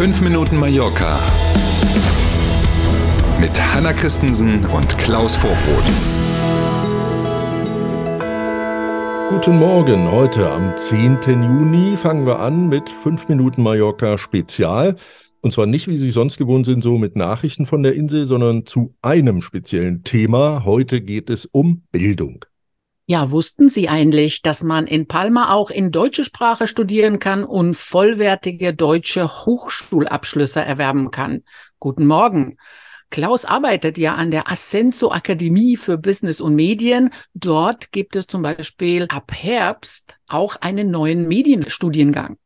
5 Minuten Mallorca mit Hanna Christensen und Klaus Vorbrot. Guten Morgen, heute am 10. Juni fangen wir an mit 5 Minuten Mallorca Spezial. Und zwar nicht, wie Sie sonst gewohnt sind, so mit Nachrichten von der Insel, sondern zu einem speziellen Thema. Heute geht es um Bildung. Ja, wussten Sie eigentlich, dass man in Palma auch in deutsche Sprache studieren kann und vollwertige deutsche Hochschulabschlüsse erwerben kann? Guten Morgen. Klaus arbeitet ja an der Ascenso Akademie für Business und Medien. Dort gibt es zum Beispiel ab Herbst auch einen neuen Medienstudiengang.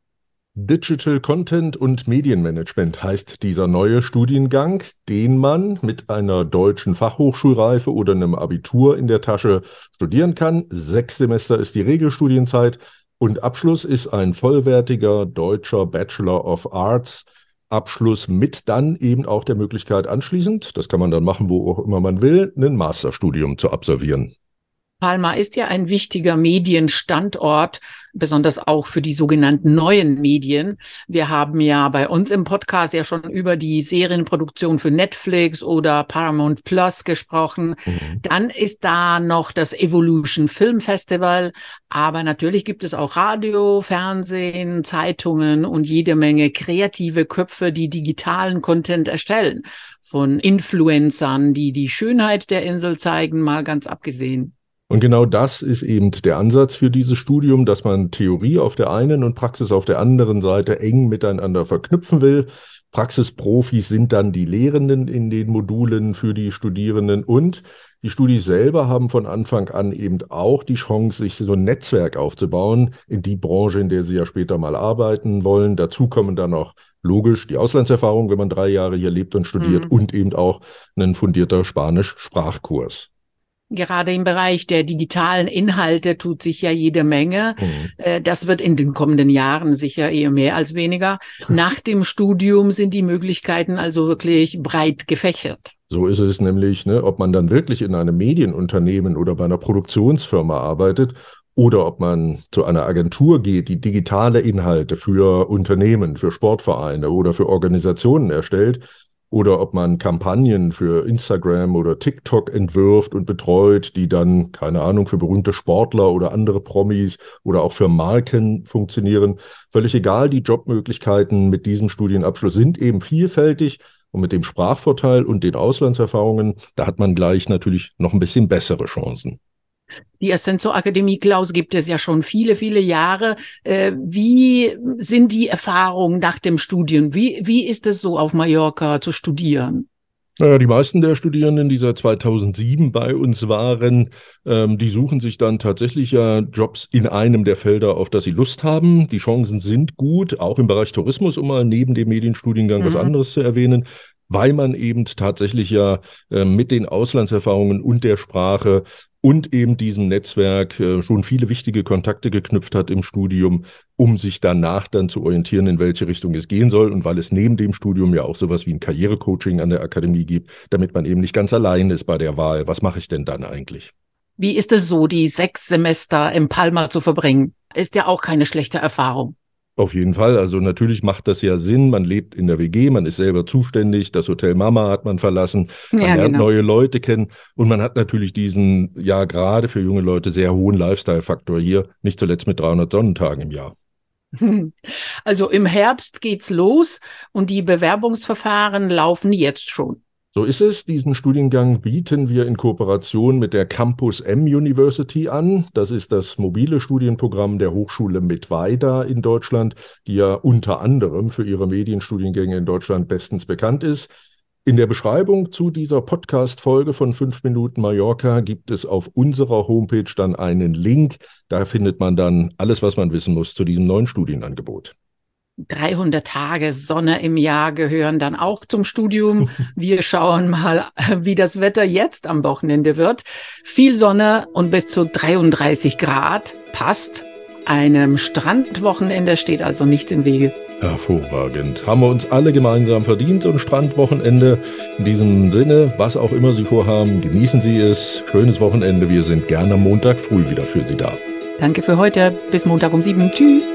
Digital Content und Medienmanagement heißt dieser neue Studiengang, den man mit einer deutschen Fachhochschulreife oder einem Abitur in der Tasche studieren kann. Sechs Semester ist die Regelstudienzeit und Abschluss ist ein vollwertiger deutscher Bachelor of Arts. Abschluss mit dann eben auch der Möglichkeit anschließend, das kann man dann machen, wo auch immer man will, ein Masterstudium zu absolvieren. Palma ist ja ein wichtiger Medienstandort, besonders auch für die sogenannten neuen Medien. Wir haben ja bei uns im Podcast ja schon über die Serienproduktion für Netflix oder Paramount Plus gesprochen. Mhm. Dann ist da noch das Evolution Film Festival. Aber natürlich gibt es auch Radio, Fernsehen, Zeitungen und jede Menge kreative Köpfe, die digitalen Content erstellen. Von Influencern, die die Schönheit der Insel zeigen, mal ganz abgesehen. Und genau das ist eben der Ansatz für dieses Studium, dass man Theorie auf der einen und Praxis auf der anderen Seite eng miteinander verknüpfen will. Praxisprofis sind dann die Lehrenden in den Modulen für die Studierenden und die Studis selber haben von Anfang an eben auch die Chance, sich so ein Netzwerk aufzubauen in die Branche, in der sie ja später mal arbeiten wollen. Dazu kommen dann noch logisch die Auslandserfahrung, wenn man drei Jahre hier lebt und studiert mhm. und eben auch ein fundierter Spanisch-Sprachkurs. Gerade im Bereich der digitalen Inhalte tut sich ja jede Menge. Mhm. Äh, das wird in den kommenden Jahren sicher eher mehr als weniger. Nach dem Studium sind die Möglichkeiten also wirklich breit gefächert. So ist es nämlich, ne, ob man dann wirklich in einem Medienunternehmen oder bei einer Produktionsfirma arbeitet oder ob man zu einer Agentur geht, die digitale Inhalte für Unternehmen, für Sportvereine oder für Organisationen erstellt, oder ob man Kampagnen für Instagram oder TikTok entwirft und betreut, die dann, keine Ahnung, für berühmte Sportler oder andere Promis oder auch für Marken funktionieren. Völlig egal, die Jobmöglichkeiten mit diesem Studienabschluss sind eben vielfältig. Und mit dem Sprachvorteil und den Auslandserfahrungen, da hat man gleich natürlich noch ein bisschen bessere Chancen. Die Ascenso Akademie Klaus gibt es ja schon viele, viele Jahre. Äh, wie sind die Erfahrungen nach dem Studium? Wie, wie ist es so auf Mallorca zu studieren? Naja, die meisten der Studierenden, die seit 2007 bei uns waren, ähm, die suchen sich dann tatsächlich ja Jobs in einem der Felder, auf das sie Lust haben. Die Chancen sind gut, auch im Bereich Tourismus, um mal neben dem Medienstudiengang mhm. was anderes zu erwähnen weil man eben tatsächlich ja äh, mit den Auslandserfahrungen und der Sprache und eben diesem Netzwerk äh, schon viele wichtige Kontakte geknüpft hat im Studium, um sich danach dann zu orientieren, in welche Richtung es gehen soll und weil es neben dem Studium ja auch sowas wie ein Karrierecoaching an der Akademie gibt, damit man eben nicht ganz allein ist bei der Wahl. Was mache ich denn dann eigentlich? Wie ist es so, die sechs Semester im Palma zu verbringen? Ist ja auch keine schlechte Erfahrung. Auf jeden Fall. Also natürlich macht das ja Sinn. Man lebt in der WG, man ist selber zuständig. Das Hotel Mama hat man verlassen. Man ja, lernt genau. neue Leute kennen. Und man hat natürlich diesen, ja, gerade für junge Leute sehr hohen Lifestyle-Faktor hier. Nicht zuletzt mit 300 Sonnentagen im Jahr. Also im Herbst geht's los und die Bewerbungsverfahren laufen jetzt schon. So ist es. Diesen Studiengang bieten wir in Kooperation mit der Campus M University an. Das ist das mobile Studienprogramm der Hochschule Mittweida in Deutschland, die ja unter anderem für ihre Medienstudiengänge in Deutschland bestens bekannt ist. In der Beschreibung zu dieser Podcast-Folge von 5 Minuten Mallorca gibt es auf unserer Homepage dann einen Link. Da findet man dann alles, was man wissen muss zu diesem neuen Studienangebot. 300 Tage Sonne im Jahr gehören dann auch zum Studium. Wir schauen mal, wie das Wetter jetzt am Wochenende wird. Viel Sonne und bis zu 33 Grad passt. Einem Strandwochenende steht also nichts im Wege. Hervorragend. Haben wir uns alle gemeinsam verdient, so ein Strandwochenende. In diesem Sinne, was auch immer Sie vorhaben, genießen Sie es. Schönes Wochenende. Wir sind gerne am Montag früh wieder für Sie da. Danke für heute. Bis Montag um sieben. Tschüss.